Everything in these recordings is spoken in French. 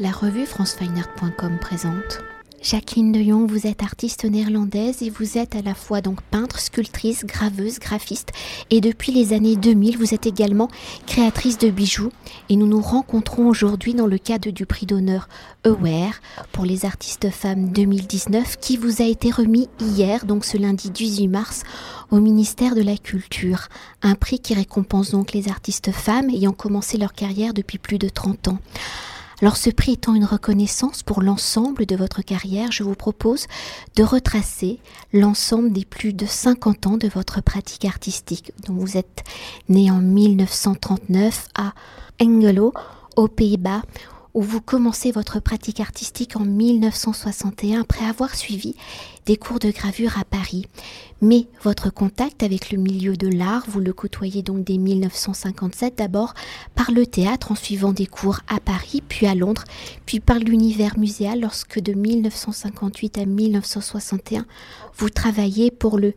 La revue francefineart.com présente. Jacqueline de Jong, vous êtes artiste néerlandaise et vous êtes à la fois donc peintre, sculptrice, graveuse, graphiste et depuis les années 2000, vous êtes également créatrice de bijoux et nous nous rencontrons aujourd'hui dans le cadre du prix d'honneur Aware pour les artistes femmes 2019 qui vous a été remis hier, donc ce lundi 18 mars, au ministère de la Culture. Un prix qui récompense donc les artistes femmes ayant commencé leur carrière depuis plus de 30 ans. Alors ce prix étant une reconnaissance pour l'ensemble de votre carrière, je vous propose de retracer l'ensemble des plus de 50 ans de votre pratique artistique. dont vous êtes né en 1939 à Engelo, aux Pays-Bas, où vous commencez votre pratique artistique en 1961 après avoir suivi des cours de gravure à Paris. Mais votre contact avec le milieu de l'art, vous le côtoyez donc dès 1957 d'abord par le théâtre en suivant des cours à Paris, puis à Londres, puis par l'univers muséal lorsque de 1958 à 1961 vous travaillez pour le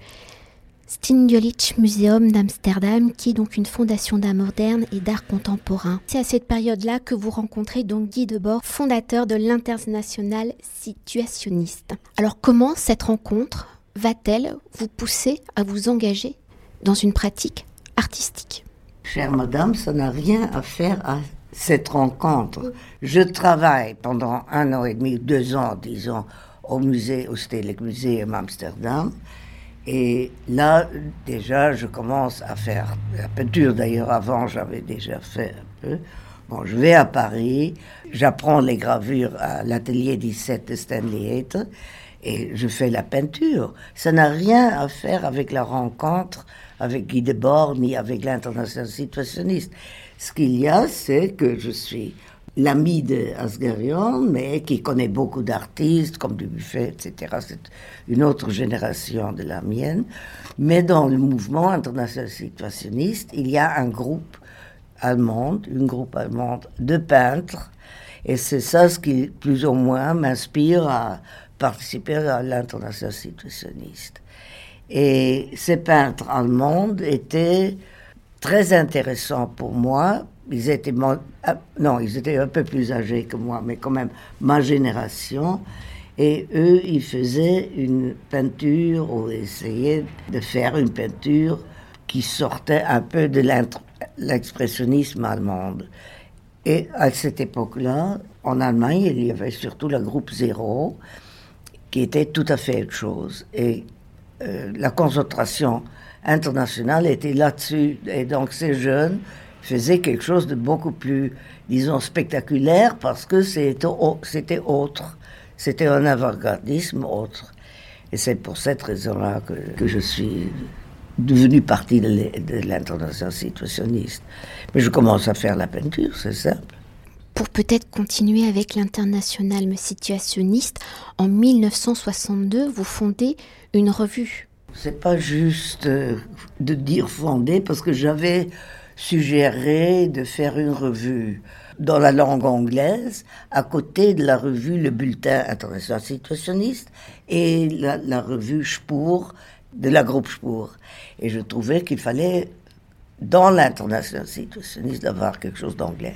Stindjelich Museum d'Amsterdam, qui est donc une fondation d'art moderne et d'art contemporain. C'est à cette période-là que vous rencontrez donc Guy Debord, fondateur de l'International Situationniste. Alors comment cette rencontre va-t-elle vous pousser à vous engager dans une pratique artistique? Chère madame, ça n'a rien à faire à cette rencontre. Je travaille pendant un an et demi, deux ans, disons, au musée, au Stedelijk Museum Amsterdam. Et là, déjà, je commence à faire la peinture. D'ailleurs, avant, j'avais déjà fait un peu. Bon, je vais à Paris, j'apprends les gravures à l'atelier 17 de Stanley Hayter et je fais la peinture. Ça n'a rien à faire avec la rencontre avec Guy Debord ni avec l'international situationniste. Ce qu'il y a, c'est que je suis l'ami de Asgarion, mais qui connaît beaucoup d'artistes comme Dubuffet, etc. C'est une autre génération de la mienne. Mais dans le mouvement international situationniste, il y a un groupe allemand, une groupe allemande de peintres, et c'est ça ce qui, plus ou moins, m'inspire à participer à l'international situationniste. Et ces peintres allemands étaient très intéressants pour moi ils étaient, ah, non, ils étaient un peu plus âgés que moi, mais quand même ma génération. Et eux, ils faisaient une peinture ou essayaient de faire une peinture qui sortait un peu de l'expressionnisme allemand. Et à cette époque-là, en Allemagne, il y avait surtout le groupe Zéro, qui était tout à fait autre chose. Et euh, la concentration internationale était là-dessus. Et donc ces jeunes faisait quelque chose de beaucoup plus, disons, spectaculaire parce que c'était autre. C'était un avant-gardisme autre. Et c'est pour cette raison-là que, que, je suis devenu partie de l'international situationniste. Mais je commence à faire la peinture, c'est simple. Pour peut-être continuer avec l'international situationniste, en 1962, vous fondez une revue. C'est pas juste euh, de dire fonder, parce que j'avais suggéré de faire une revue dans la langue anglaise, à côté de la revue Le Bulletin international situationniste et la, revue Spour de la groupe Spour. Et je trouvais qu'il fallait, dans l'international situationniste, d'avoir quelque chose d'anglais.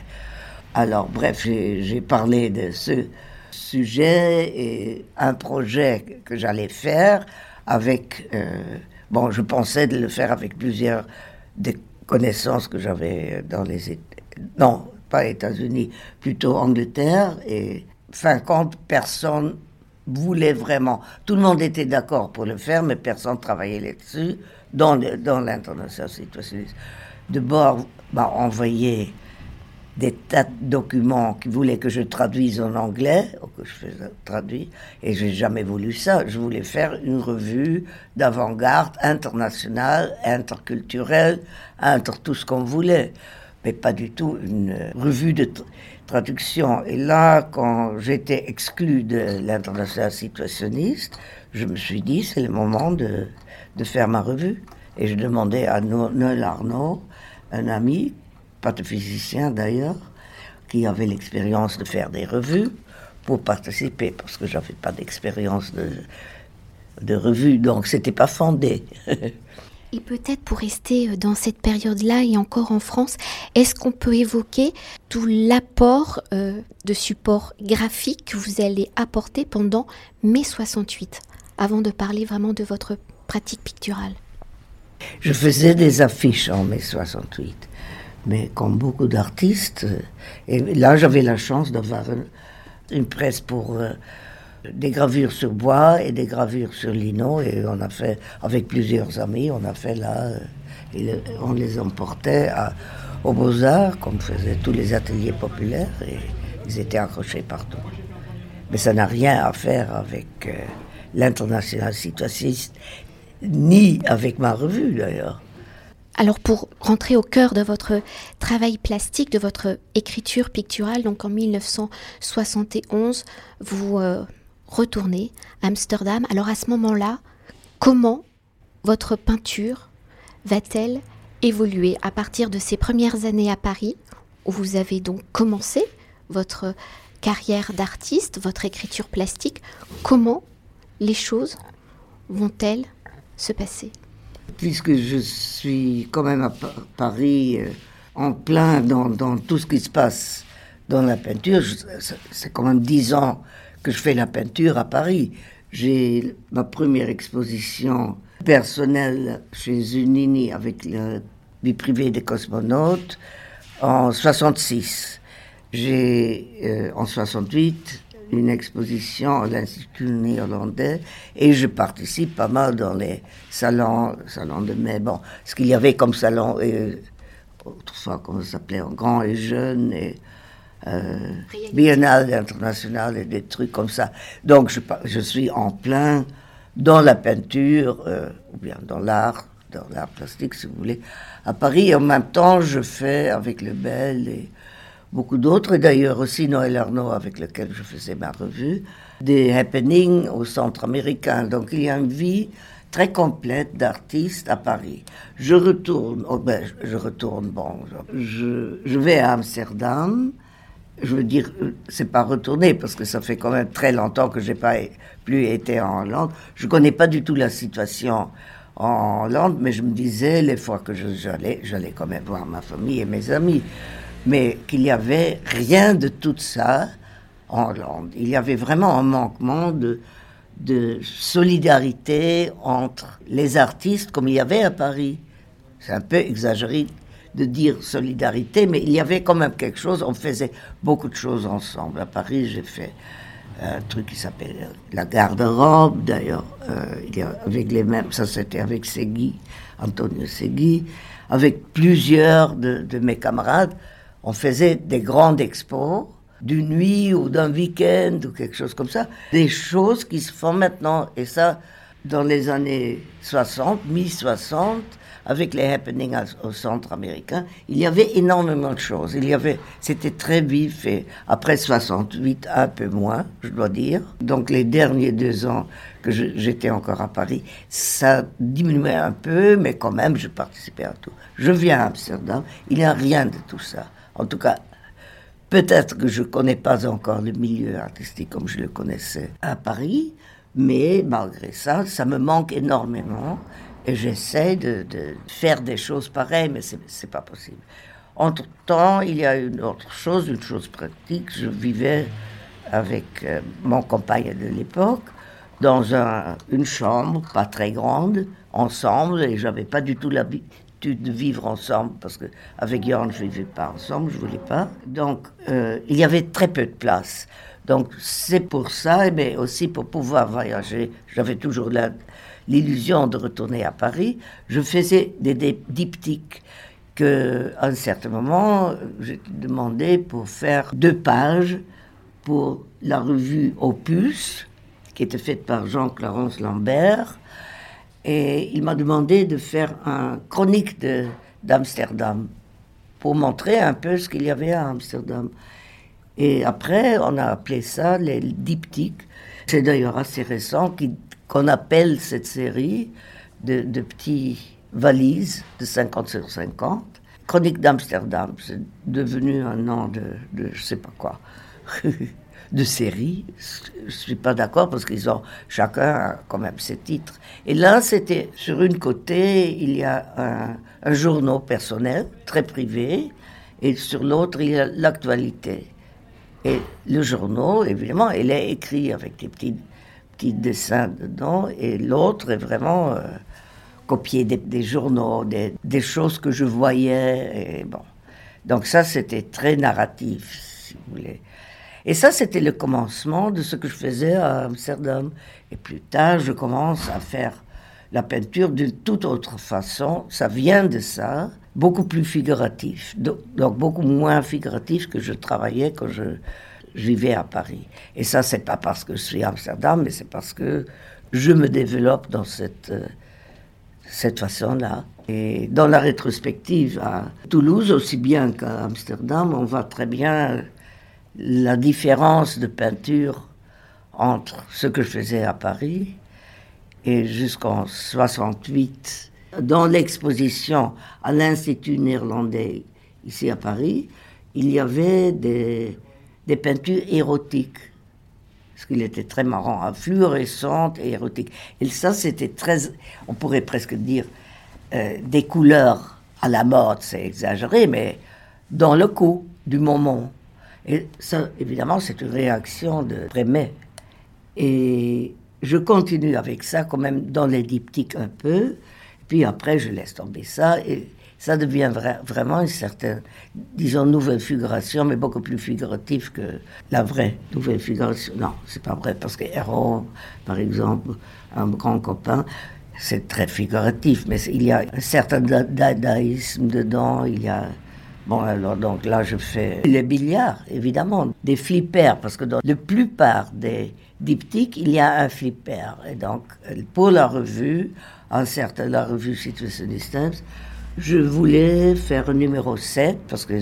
Alors, bref, j'ai parlé de ce sujet et un projet que j'allais faire avec. Euh, bon, je pensais de le faire avec plusieurs des connaissances que j'avais dans les... Non, pas États-Unis, plutôt Angleterre. Et fin compte, personne voulait vraiment. Tout le monde était d'accord pour le faire, mais personne travaillait là-dessus dans, dans l'international situationniste. De bord, m'a envoyé des tas de documents qui voulaient que je traduise en anglais, ou que je traduire, et j'ai jamais voulu ça. Je voulais faire une revue d'avant-garde internationale, interculturelle, entre tout ce qu'on voulait, mais pas du tout une revue de traduction. Et là, quand j'étais exclu de l'international situationniste, je me suis dit, c'est le moment de, de faire ma revue. Et je demandais à Noël Arnaud, un ami, pas de physicien d'ailleurs, qui avait l'expérience de faire des revues pour participer, parce que j'avais pas d'expérience de, de revue, donc c'était pas fondé. Et peut-être pour rester euh, dans cette période-là et encore en France, est-ce qu'on peut évoquer tout l'apport euh, de support graphique que vous allez apporter pendant mai 68, avant de parler vraiment de votre pratique picturale? Je faisais des affiches en mai 68, mais comme beaucoup d'artistes, euh, et là j'avais la chance d'avoir une, presse pour des gravures sur bois et des gravures sur lino. Et on a fait, avec plusieurs amis, on a fait là, et on les emportait à, aux Beaux-Arts, comme faisaient tous les ateliers populaires, et ils étaient accrochés partout. Mais ça n'a rien à faire avec euh, l'international situationniste, ni avec ma revue d'ailleurs. Alors pour rentrer au cœur de votre travail plastique, de votre écriture picturale, donc en 1971, vous euh, retourner à Amsterdam. Alors à ce moment-là, comment votre peinture va-t-elle évoluer à partir de ces premières années à Paris, où vous avez donc commencé votre carrière d'artiste, votre écriture plastique? Comment les choses vont-elles se passer? Puisque je suis quand même à Paris euh, en plein dans, tout ce qui se passe dans la peinture, c'est quand même dix ans que je fais la peinture à Paris. J'ai ma première exposition personnelle chez Unini avec la vie privée des cosmonautes en 66. J'ai euh, en 68 une exposition à l'Institut néerlandais et je participe pas mal dans les salons, salons de mai. Bon, ce qu'il y avait comme salon, et, autrefois, comment ça s'appelait, en grand et jeune, et euh, biennale internationale et des trucs comme ça. Donc je, je suis en plein dans la peinture, euh, ou bien dans l'art, dans l'art plastique si vous voulez, à Paris. Et en même temps, je fais avec le Bel et beaucoup d'autres, et d'ailleurs aussi Noël Arnaud avec lequel je faisais ma revue, des happenings au centre américain. Donc il y a une vie très complète d'artistes à Paris. Je retourne, oh ben, je retourne, bon, je, je vais à Amsterdam, je veux dire, c'est pas retourné parce que ça fait quand même très longtemps que j'ai pas plus été en Hollande. Je connais pas du tout la situation en Hollande, mais je me disais les fois que j'allais, j'allais quand même voir ma famille et mes amis, mais qu'il y avait rien de tout ça en Hollande. Il y avait vraiment un manquement de solidarité entre les artistes comme il y avait à Paris. C'est un peu exagéré de dire solidarité, mais il y avait quand même quelque chose. On faisait beaucoup de choses ensemble. À Paris, j'ai fait un truc qui s'appelle la garde-robe, d'ailleurs, euh, avec les mêmes. Ça, c'était avec Segui, Antonio Segui, avec plusieurs de mes camarades. On faisait des grandes expos d'une nuit ou d'un week-end ou quelque chose comme ça. Des choses qui se font maintenant. Et ça, dans les années 60, mi-60, avec les happenings au centre américain, il y avait énormément de choses. Il y avait, c'était très vif et après 68, un peu moins, je dois dire. Donc les derniers deux ans que j'étais encore à Paris, ça diminuait un peu, mais quand même, je participais à tout. Je viens à Amsterdam, il n'y a rien de tout ça. En tout cas, peut-être que je ne connais pas encore le milieu artistique comme je le connaissais à Paris, mais malgré ça, ça me manque énormément. Et j'essaie de, faire des choses pareilles, mais ce n'est pas possible. Entre-temps, il y a une autre chose, une chose pratique. Je vivais avec euh, mon compagnon de l'époque dans une chambre pas très grande, ensemble, et j'avais pas du tout l'habitude de vivre ensemble, parce que avec Jorn, je ne vivais pas ensemble, je voulais pas. Donc, euh, il y avait très peu de place. Donc, c'est pour ça, mais aussi pour pouvoir voyager. J'avais toujours l'illusion de retourner à Paris, je faisais des, diptyques que, un certain moment, j'ai demandé pour faire deux pages pour la revue Opus, qui était faite par Jean-Clarence Lambert. Et il m'a demandé de faire un chronique d'Amsterdam pour montrer un peu ce qu'il y avait à Amsterdam. Et après, on a appelé ça les diptyques. C'est d'ailleurs assez récent, qu'on appelle cette série de, de petits valises de 50 sur 50. Chronique d'Amsterdam, c'est devenu un nom de, de je sais pas quoi. de série. Je suis pas d'accord parce qu'ils ont chacun quand même ses titres. Et là, c'était sur une côté, il y a un, un journal personnel très privé, et sur l'autre, il y a l'actualité. Et le journal, évidemment, il est écrit avec des petits, dessins dedans, et l'autre est vraiment euh, copié des, journaux, des, choses que je voyais. Bon. Donc ça, c'était très narratif, si vous voulez. Et ça, c'était le commencement de ce que je faisais à Amsterdam. Et plus tard, je commence à faire la peinture d'une toute autre façon. Ça vient de ça, beaucoup plus figuratif. Donc, beaucoup moins figuratif que je travaillais quand je, vivais à Paris. Et ça, c'est pas parce que je suis à Amsterdam, mais c'est parce que je me développe dans cette, euh, cette façon-là. Et dans la rétrospective à Toulouse, aussi bien qu'à Amsterdam, on voit très bien la différence de peinture entre ce que je faisais à Paris et jusqu'en 68 dans l'exposition à l'Institut néerlandais ici à Paris, il y avait des, peintures érotiques. Parce qu'il était très marrant, hein, fluorescentes et érotiques. Et ça, c'était très, on pourrait presque dire, euh, des couleurs à la mode, c'est exagéré, mais dans le coup du moment. Et ça, évidemment, c'est une réaction de mai Et je continue avec ça, quand même, dans les diptyques un peu. Puis après, je laisse tomber ça. Et ça devient vraiment une certaine, disons, nouvelle figuration, mais beaucoup plus figurative que la vraie nouvelle figuration. Non, c'est pas vrai, parce que Héron, par exemple, un grand copain, c'est très figuratif, mais il y a un certain dadaïsme dedans, il y a Bon, alors donc là, je fais les billards, évidemment, des flippers, parce que dans la plupart des diptyques, il y a un flipper. Et donc, pour la revue, en certain, la revue Situation Distance, je voulais faire un numéro 7, parce que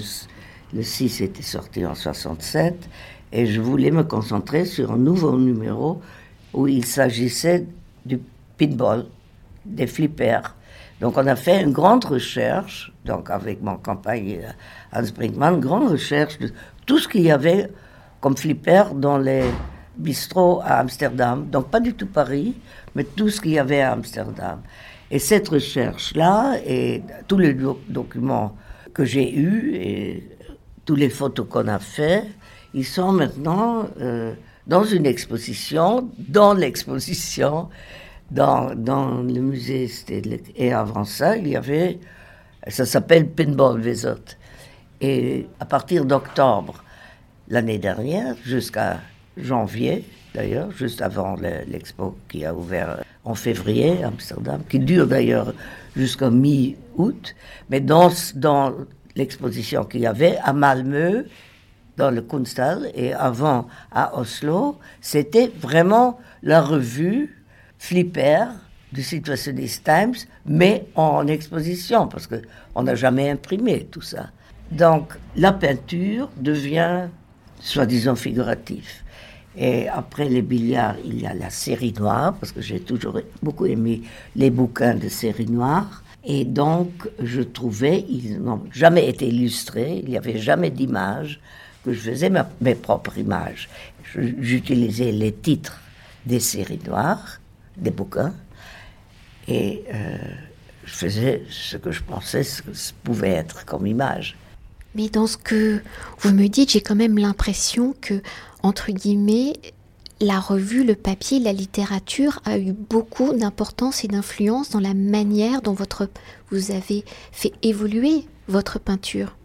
le 6 était sorti en 67, et je voulais me concentrer sur un nouveau numéro où il s'agissait du pinball, des flippers. Donc on a fait une grande recherche, donc avec mon campagne euh, Hans Brinkmann, grande recherche de tout ce qu'il y avait comme flipper dans les bistrots à Amsterdam. Donc pas du tout Paris, mais tout ce qu'il y avait à Amsterdam. Et cette recherche-là, et tous les documents que j'ai eus, et tous les photos qu'on a fait, ils sont maintenant euh, dans une exposition, dans l'exposition, dans, le musée Et avant ça, il y avait, ça s'appelle Pinball Visit. Et à partir d'octobre l'année dernière, jusqu'à janvier, d'ailleurs, juste avant l'expo qui a ouvert en février à Amsterdam, qui dure d'ailleurs jusqu'à mi-août, mais dans, dans l'exposition qu'il y avait à Malmö, dans le Kunsthal, et avant à Oslo, c'était vraiment la revue flipper du Situationist Times, mais en exposition, parce qu'on n'a jamais imprimé tout ça. Donc la peinture devient, soi-disant, figurative. Et après les billards, il y a la série noire, parce que j'ai toujours beaucoup aimé les bouquins de série noire. Et donc, je trouvais, ils n'ont jamais été illustrés, il n'y avait jamais d'image, que je faisais mes propres images. J'utilisais les titres des séries noires des bouquins. Et euh, je faisais ce que je pensais ce que pouvait être comme image. Mais dans ce que vous me dites, j'ai quand même l'impression que, entre guillemets, la revue, le papier, la littérature a eu beaucoup d'importance et d'influence dans la manière dont votre, vous avez fait évoluer votre peinture.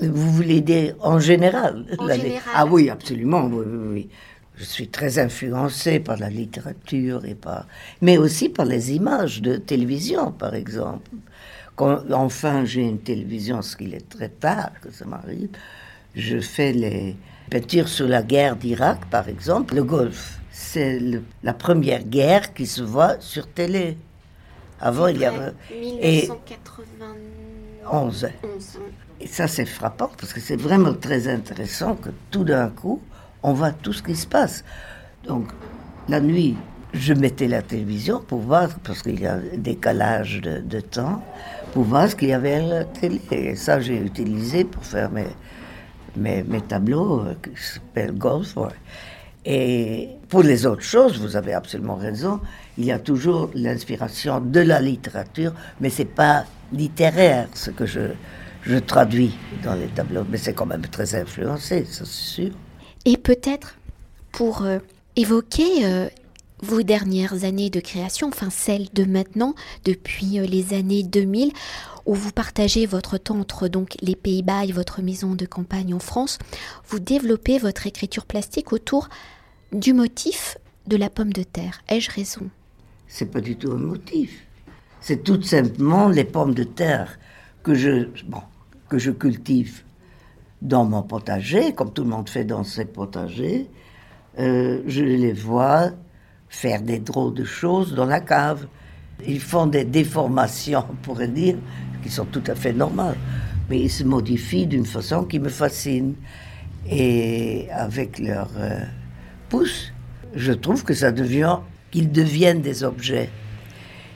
Vous voulez dire en général, en général. Ah oui, absolument. Oui, oui, oui je suis très influencé par la littérature et par, mais aussi par les images de télévision, par exemple. Quand enfin j'ai une télévision, ce qu'il est très tard que ça m'arrive, je fais les peintures sur la guerre d'Irak, par exemple. Le Golfe, c'est la première guerre qui se voit sur télé. Avant, il y avait. 1991. Et ça, c'est frappant parce que c'est vraiment très intéressant que tout d'un coup, on voit tout ce qui se passe. Donc, la nuit, je mettais la télévision pour voir, parce qu'il y a un décalage de, temps, pour voir ce qu'il y avait à la télé. Et ça, j'ai utilisé pour faire mes, mes, tableaux euh, qui s'appellent Golf. Et pour les autres choses, vous avez absolument raison, il y a toujours l'inspiration de la littérature, mais c'est pas littéraire ce que je, je traduis dans les tableaux, mais c'est quand même très influencé, ça c'est sûr. Et peut-être pour euh, évoquer euh, vos dernières années de création, enfin celles de maintenant, depuis euh, les années 2000, où vous partagez votre temps entre donc les Pays-Bas et votre maison de campagne en France, vous développez votre écriture plastique autour du motif de la pomme de terre. Ai-je raison? C'est pas du tout un motif. C'est tout simplement les pommes de terre que je, bon, que je cultive dans mon potager, comme tout le monde fait dans ses potagers. Euh, je les vois faire des drôles de choses dans la cave. Ils font des déformations, on pourrait dire, qui sont tout à fait normales. Mais ils se modifient d'une façon qui me fascine. Et avec leur euh, pouce, je trouve que ça devient, qu'ils deviennent des objets.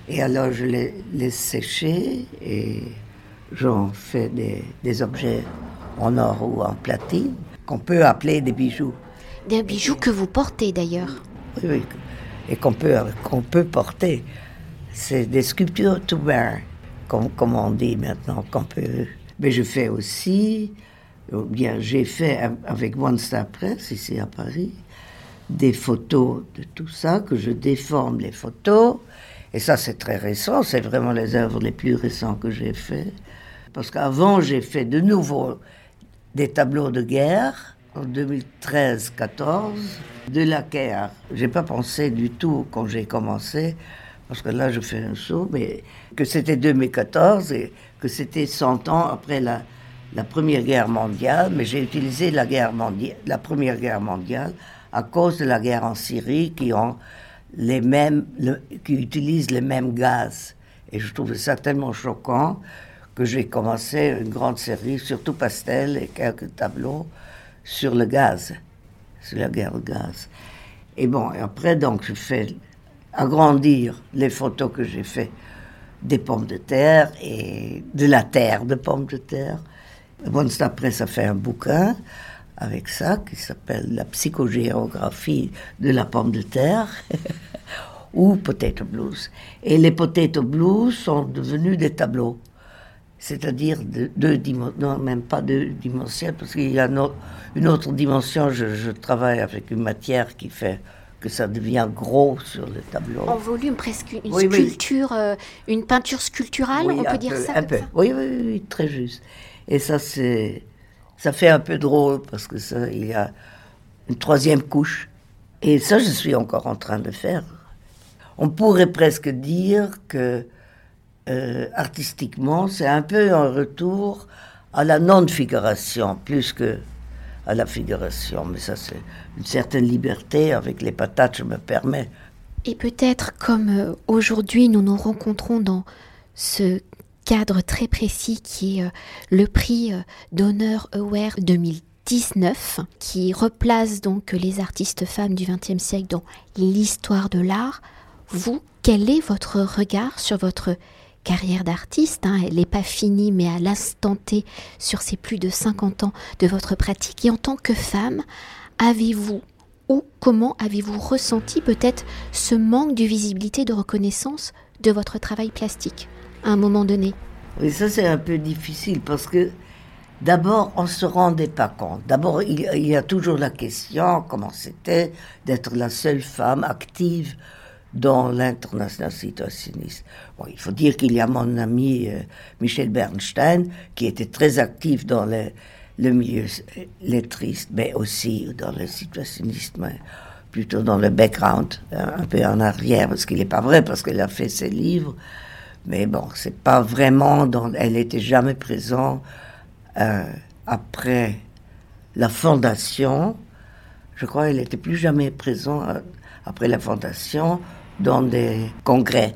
Et alors je les laisse sécher et j'en fais des, des objets en or ou en platine qu'on peut appeler des bijoux. Des bijoux que vous portez d'ailleurs. Oui, oui, et qu'on peut, qu'on peut porter. C'est des sculptures to wear, comme, comme on dit maintenant, qu'on peut. Mais je fais aussi, ou bien j'ai fait avec One Star Press ici à Paris, des photos de tout ça, que je déforme les photos. Et ça, c'est très récent, c'est vraiment les œuvres les plus récentes que j'ai fait. Parce qu'avant, j'ai fait de nouveau des tableaux de guerre en 2013-14 de la guerre. J'ai pas pensé du tout quand j'ai commencé, parce que là je fais un saut, mais que c'était 2014 et que c'était 100 ans après la, Première Guerre mondiale, mais j'ai utilisé la, guerre mondiale, la Première Guerre mondiale à cause de la guerre en Syrie qui ont les mêmes, qui utilisent les mêmes gaz. Et je trouvais ça tellement choquant que j'ai commencé une grande série, surtout pastel et quelques tableaux, sur le gaz, sur la guerre de gaz. Et bon, et après, donc, je fais agrandir les photos que j'ai fait des pommes de terre et de la terre de pommes de terre. Bon, après, ça fait un bouquin avec ça qui s'appelle La psychogéographie de la pomme de terre ou Potato Blues. Et les Potato Blues sont devenus des tableaux c'est-à-dire deux dimensions, non, même pas deux dimensions, parce qu'il y a une autre dimension, je, travaille avec une matière qui fait que ça devient gros sur le tableau. En volume, presque une sculpture, euh, une peinture sculpturale, on peut dire ça Un peu, Oui, oui, oui, très juste. Et ça, c'est, ça fait un peu drôle, parce que ça, il y a une troisième couche. Et ça, je suis encore en train de faire. On pourrait presque dire que euh, artistiquement, c'est un peu un retour à la non-figuration, plus que à la figuration. Mais ça, c'est une certaine liberté avec les patates, je me permets. Et peut-être comme euh, aujourd'hui, nous nous rencontrons dans ce cadre très précis qui est euh, le prix d'honneur Aware 2019, qui replace donc les artistes femmes du XXe siècle dans l'histoire de l'art. Vous, quel est votre regard sur votre carrière d'artiste, hein, elle n'est pas finie, mais à l'instant T, sur ces plus de 50 ans de votre pratique. Et en tant que femme, avez-vous ou comment avez-vous ressenti peut-être ce manque de visibilité, de reconnaissance de votre travail plastique à un moment donné? Oui, ça c'est un peu difficile parce que d'abord on ne se rendait pas compte. D'abord il, il, y a toujours la question comment c'était d'être la seule femme active dans l'international situationniste. Bon, il faut dire qu'il y a mon ami euh, Michel Bernstein, qui était très actif dans le, milieu lettriste, mais aussi dans le situationnisme, plutôt dans le background, un peu en arrière, parce qu'il n'est pas vrai, parce qu'elle a fait ses livres. Mais bon, c'est pas vraiment dans. Elle n'était jamais présente euh, après la fondation. Je crois qu'elle n'était plus jamais présente euh, après la fondation dans des congrès.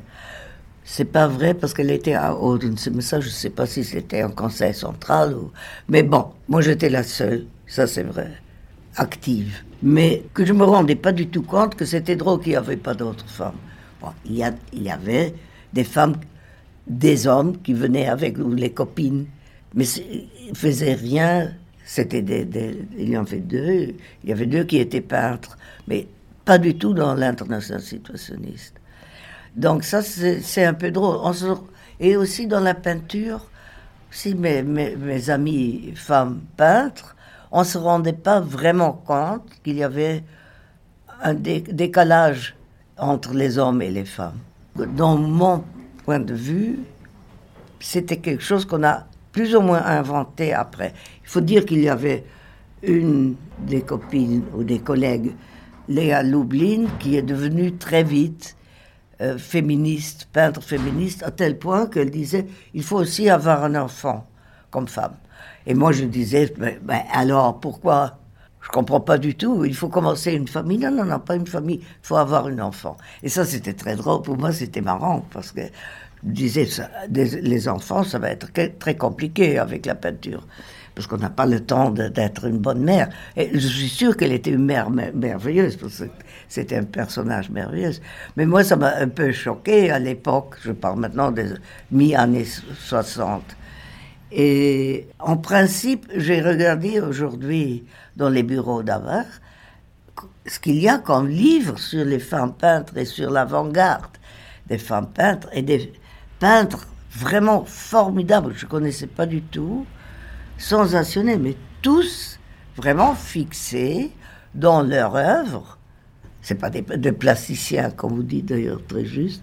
C'est pas vrai parce qu'elle était à Odense, mais ça, je sais pas si c'était un conseil central ou. Mais bon, moi j'étais la seule, ça c'est vrai, active. Mais que je me rendais pas du tout compte que c'était drôle qu'il n'y avait pas d'autres femmes. Bon, il, y a, il y avait des femmes, des hommes qui venaient avec nous, les copines, mais ils faisaient rien c'était des, il y en avait deux, il y avait deux qui étaient peintres, mais pas du tout dans l'international situationniste. Donc ça, c'est un peu drôle. et aussi dans la peinture, si mes, mes, amis femmes peintres, on se rendait pas vraiment compte qu'il y avait un décalage entre les hommes et les femmes. Dans mon point de vue, c'était quelque chose qu'on a plus ou moins inventé après. Il faut dire qu'il y avait une des copines ou des collègues, Léa Loublin, qui est devenue très vite euh, féministe, peintre féministe, à tel point qu'elle disait il faut aussi avoir un enfant comme femme. Et moi je disais ben, alors pourquoi? Je comprends pas du tout. Il faut commencer une famille. Non, non, non, pas une famille. Il faut avoir un enfant. Et ça, c'était très drôle. Pour moi, c'était marrant parce que je disais, ça, les enfants, ça va être très compliqué avec la peinture. Parce qu'on n'a pas le temps d'être une bonne mère. Et je suis sûre qu'elle était une mère merveilleuse, parce que c'était un personnage merveilleux. Mais moi, ça m'a un peu choqué à l'époque. Je parle maintenant des mi-années 60. Et en principe, j'ai regardé aujourd'hui dans les bureaux d'Avar ce qu'il y a comme livre sur les femmes peintres et sur l'avant-garde des femmes peintres et des peintres vraiment formidables, je ne connaissais pas du tout, sensationnels, mais tous vraiment fixés dans leur œuvre. C'est pas des, plasticiens, comme vous dites d'ailleurs très juste.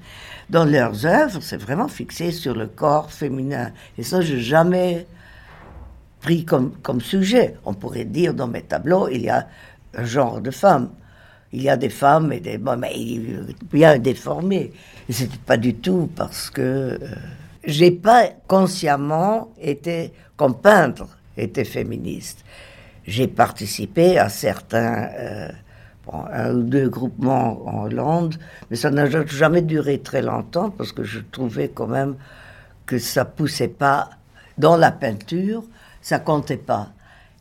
Dans leurs œuvres, c'est vraiment fixé sur le corps féminin. Et ça, je n'ai jamais pris comme, comme sujet. On pourrait dire dans mes tableaux, il y a un genre de femmes. Il y a des femmes et des bon, mais bien déformées. Et c'était pas du tout parce que euh, j'ai pas consciemment été comme peintre été féministe. J'ai participé à certains euh, un ou deux groupements en Hollande, mais ça n'a jamais duré très longtemps parce que je trouvais quand même que ça poussait pas dans la peinture ça comptait pas.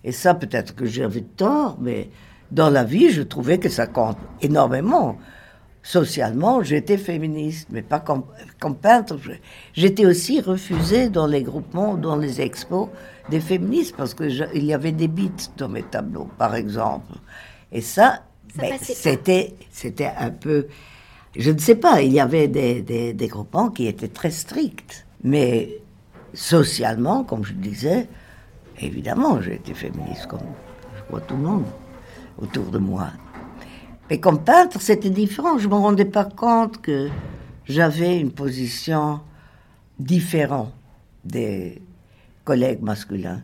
Et ça, peut-être que j'avais tort, mais dans la vie, je trouvais que ça compte énormément. Socialement, j'étais féministe, mais pas comme, comme peintre. J'étais aussi refusée dans les groupements, dans les expos des féministes, parce qu'il y avait des bites dans mes tableaux, par exemple. Et ça, ben, c'était, c'était un peu... Je ne sais pas, il y avait des, des, des groupements qui étaient très stricts. Mais socialement, comme je disais, Évidemment, j'ai été féministe comme je crois tout le monde autour de moi. Mais comme peintre, c'était différent. Je ne me rendais pas compte que j'avais une position différente des collègues masculins.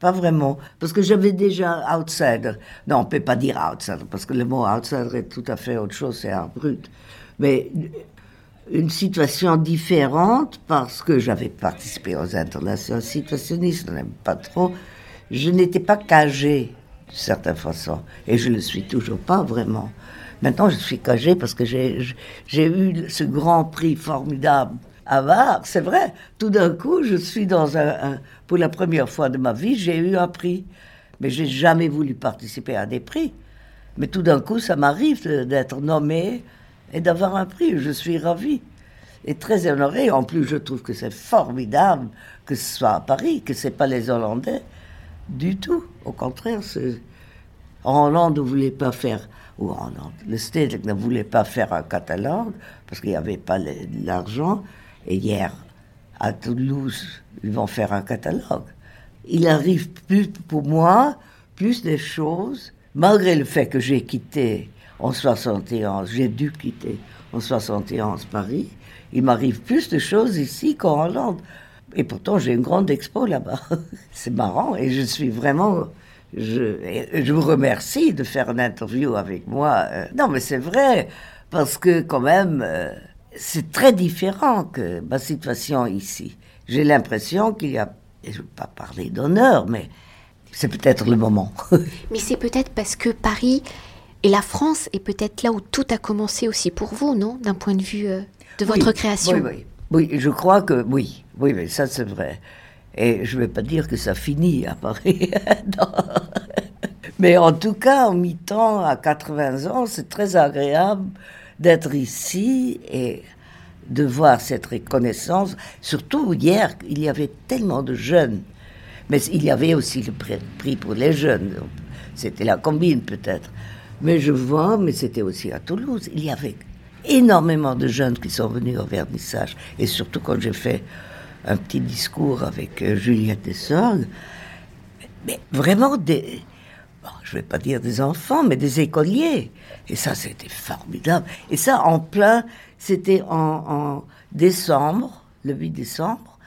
Pas vraiment. Parce que j'avais déjà outsider. Non, on ne peut pas dire outsider, parce que le mot outsider est tout à fait autre chose, c'est art brut. Mais une situation différente parce que j'avais participé aux internationaux situationnistes, je n'aime pas trop. Je n'étais pas cagée de certaine façon et je ne le suis toujours pas vraiment. Maintenant, je suis cagée parce que j'ai eu ce grand prix formidable à Var. C'est vrai, tout d'un coup, je suis dans un, Pour la première fois de ma vie, j'ai eu un prix. Mais j'ai jamais voulu participer à des prix. Mais tout d'un coup, ça m'arrive d'être nommée et d'avoir un prix. Je suis ravie et très honorée. En plus, je trouve que c'est formidable que ce soit à Paris, que ce n'est pas les Hollandais du tout. Au contraire, en Hollande, ne voulait pas faire, ou Hollande, le Stedelijk ne voulait pas faire un catalogue parce qu'il n'y avait pas l'argent. Et hier, à Toulouse, ils vont faire un catalogue. Il arrive plus pour moi, plus des choses, malgré le fait que j'ai quitté en 71, j'ai dû quitter en 71 Paris. Il m'arrive plus de choses ici qu'en Hollande. Et pourtant, j'ai une grande expo là-bas. C'est marrant et je suis vraiment. Je, je, vous remercie de faire une interview avec moi. Euh, non, mais c'est vrai, parce que quand même, euh, c'est très différent que ma situation ici. J'ai l'impression qu'il y a, je ne veux pas parler d'honneur, mais c'est peut-être le moment. mais c'est peut-être parce que Paris et la France est peut-être là où tout a commencé aussi pour vous, non? D'un point de vue euh, de votre création. Oui, oui. Oui, je crois que oui. Oui, mais ça c'est vrai. Et je ne vais pas dire que ça finit à Paris. mais en tout cas, en mi-temps, à 80 ans, c'est très agréable d'être ici et de voir cette reconnaissance. Surtout hier, il y avait tellement de jeunes Mais il y avait aussi le prix pour les jeunes. C'était la combine peut-être. Mais je vois, mais c'était aussi à Toulouse. Il y avait énormément de jeunes qui sont venus au vernissage. Et surtout quand j'ai fait un petit discours avec euh, Juliette Dessorgues, mais vraiment des, je ne vais pas dire des enfants, mais des écoliers. Et ça, c'était formidable. Et ça, en plein, c'était en, décembre, le 8 décembre,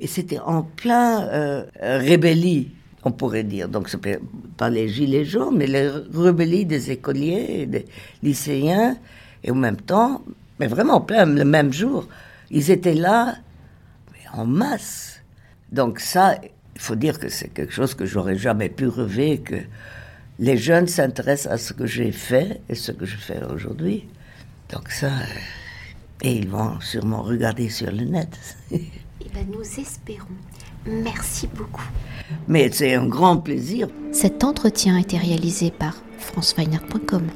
et c'était en plein euh, rébellie, on pourrait dire. Donc, ce pas les gilets jaunes, mais les rébellies des écoliers, des lycéens, et en même temps, mais vraiment en plein, le même jour, ils étaient là, en masse. Donc ça, il faut dire que c'est quelque chose que j'aurais jamais pu rêver, que les jeunes s'intéressent à ce que j'ai fait et ce que je fais aujourd'hui. Donc ça, euh, et ils vont sûrement regarder sur le net. Eh bien, nous espérons. Merci beaucoup. Mais c'est un grand plaisir. Cet entretien a été réalisé par franceweiner.com.